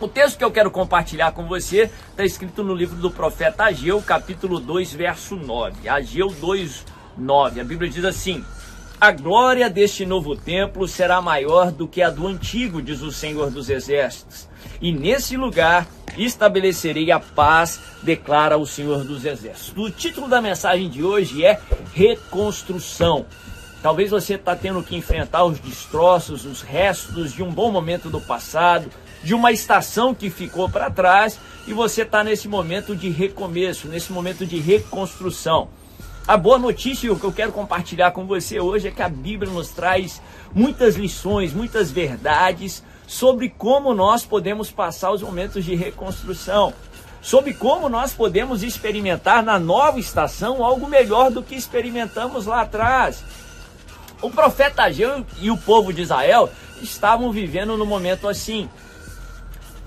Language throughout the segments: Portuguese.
O texto que eu quero compartilhar com você está escrito no livro do profeta Ageu, capítulo 2, verso 9. Ageu 2, 9. A Bíblia diz assim: A glória deste novo templo será maior do que a do antigo, diz o Senhor dos Exércitos. E nesse lugar estabelecerei a paz, declara o Senhor dos Exércitos. O título da mensagem de hoje é Reconstrução. Talvez você está tendo que enfrentar os destroços, os restos de um bom momento do passado, de uma estação que ficou para trás e você está nesse momento de recomeço, nesse momento de reconstrução. A boa notícia que eu quero compartilhar com você hoje é que a Bíblia nos traz muitas lições, muitas verdades sobre como nós podemos passar os momentos de reconstrução, sobre como nós podemos experimentar na nova estação algo melhor do que experimentamos lá atrás. O profeta Ageu e o povo de Israel estavam vivendo no momento assim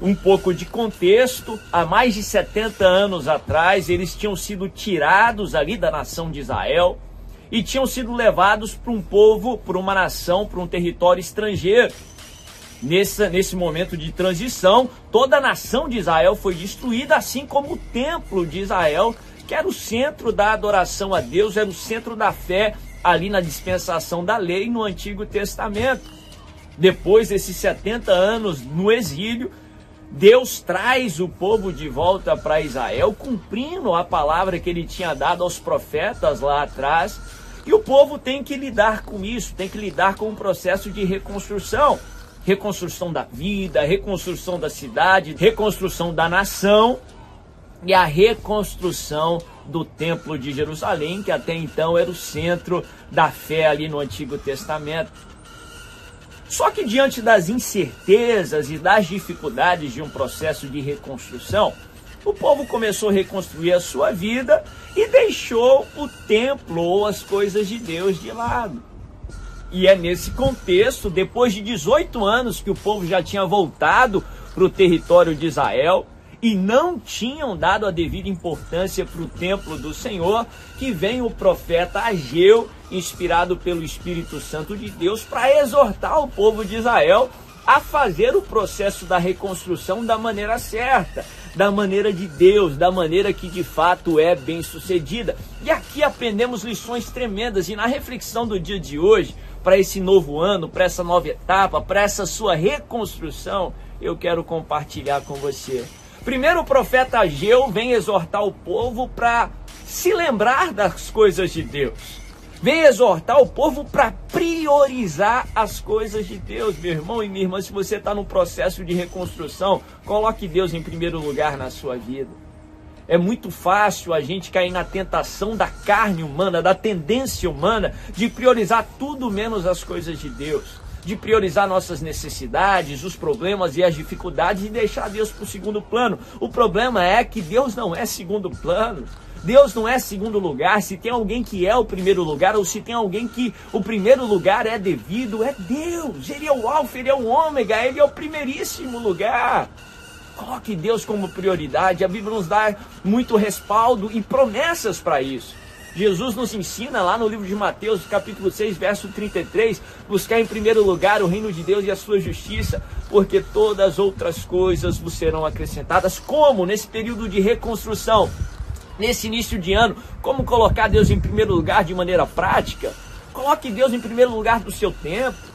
um pouco de contexto, há mais de 70 anos atrás, eles tinham sido tirados ali da nação de Israel e tinham sido levados para um povo, para uma nação, para um território estrangeiro. Nesse, nesse momento de transição, toda a nação de Israel foi destruída, assim como o templo de Israel, que era o centro da adoração a Deus, era o centro da fé ali na dispensação da lei no Antigo Testamento. Depois desses 70 anos no exílio, Deus traz o povo de volta para Israel, cumprindo a palavra que ele tinha dado aos profetas lá atrás. E o povo tem que lidar com isso, tem que lidar com o processo de reconstrução. Reconstrução da vida, reconstrução da cidade, reconstrução da nação e a reconstrução do Templo de Jerusalém, que até então era o centro da fé ali no Antigo Testamento. Só que diante das incertezas e das dificuldades de um processo de reconstrução, o povo começou a reconstruir a sua vida e deixou o templo ou as coisas de Deus de lado. E é nesse contexto, depois de 18 anos que o povo já tinha voltado para o território de Israel, e não tinham dado a devida importância para o templo do Senhor, que vem o profeta Ageu, inspirado pelo Espírito Santo de Deus, para exortar o povo de Israel a fazer o processo da reconstrução da maneira certa, da maneira de Deus, da maneira que de fato é bem sucedida. E aqui aprendemos lições tremendas, e na reflexão do dia de hoje, para esse novo ano, para essa nova etapa, para essa sua reconstrução, eu quero compartilhar com você Primeiro o profeta Ageu vem exortar o povo para se lembrar das coisas de Deus. Vem exortar o povo para priorizar as coisas de Deus, meu irmão e minha irmã. Se você está no processo de reconstrução, coloque Deus em primeiro lugar na sua vida. É muito fácil a gente cair na tentação da carne humana, da tendência humana de priorizar tudo menos as coisas de Deus de priorizar nossas necessidades, os problemas e as dificuldades e deixar Deus para o segundo plano. O problema é que Deus não é segundo plano. Deus não é segundo lugar. Se tem alguém que é o primeiro lugar, ou se tem alguém que o primeiro lugar é devido, é Deus. Ele é o Alfa, ele é o Ômega, ele é o primeiríssimo lugar. Coloque Deus como prioridade. A Bíblia nos dá muito respaldo e promessas para isso. Jesus nos ensina lá no livro de Mateus, capítulo 6, verso 33, buscar em primeiro lugar o reino de Deus e a sua justiça, porque todas as outras coisas vos serão acrescentadas. Como nesse período de reconstrução, nesse início de ano, como colocar Deus em primeiro lugar de maneira prática? Coloque Deus em primeiro lugar do seu tempo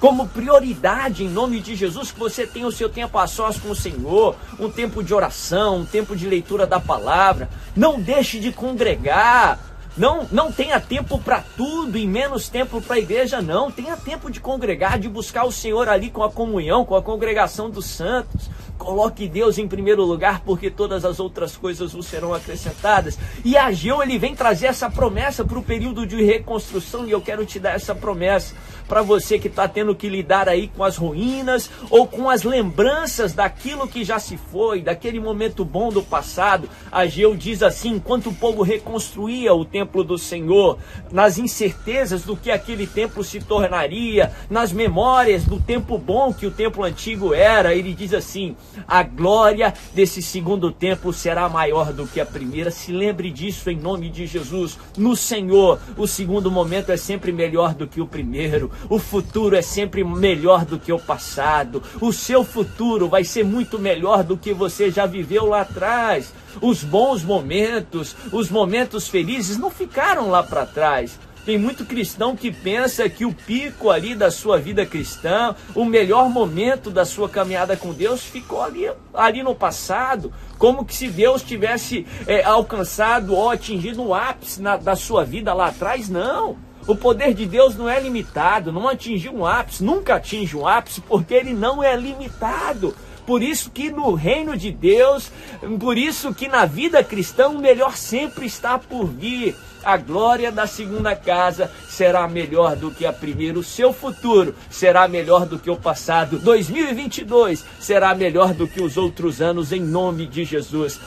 como prioridade em nome de Jesus, que você tenha o seu tempo a sós com o Senhor, um tempo de oração, um tempo de leitura da palavra. Não deixe de congregar. Não, não tenha tempo para tudo e menos tempo para a igreja, não. Tenha tempo de congregar, de buscar o Senhor ali com a comunhão, com a congregação dos santos. Coloque Deus em primeiro lugar, porque todas as outras coisas vos serão acrescentadas. E Ageu, ele vem trazer essa promessa para o período de reconstrução, e eu quero te dar essa promessa para você que está tendo que lidar aí com as ruínas ou com as lembranças daquilo que já se foi, daquele momento bom do passado. Ageu diz assim: enquanto o povo reconstruía o templo do Senhor, nas incertezas do que aquele templo se tornaria, nas memórias do tempo bom que o templo antigo era, ele diz assim: a glória desse segundo templo será maior do que a primeira. Se lembre disso em nome de Jesus. No Senhor, o segundo momento é sempre melhor do que o primeiro. O futuro é sempre melhor do que o passado. O seu futuro vai ser muito melhor do que você já viveu lá atrás. Os bons momentos, os momentos felizes não ficaram lá para trás. Tem muito cristão que pensa que o pico ali da sua vida cristã, o melhor momento da sua caminhada com Deus ficou ali, ali no passado, como que se Deus tivesse é, alcançado ou atingido o ápice na, da sua vida lá atrás. Não. O poder de Deus não é limitado, não atingiu um ápice, nunca atinge um ápice, porque ele não é limitado. Por isso que no reino de Deus, por isso que na vida cristã o melhor sempre está por vir. A glória da segunda casa será melhor do que a primeira. O seu futuro será melhor do que o passado. 2022 será melhor do que os outros anos, em nome de Jesus.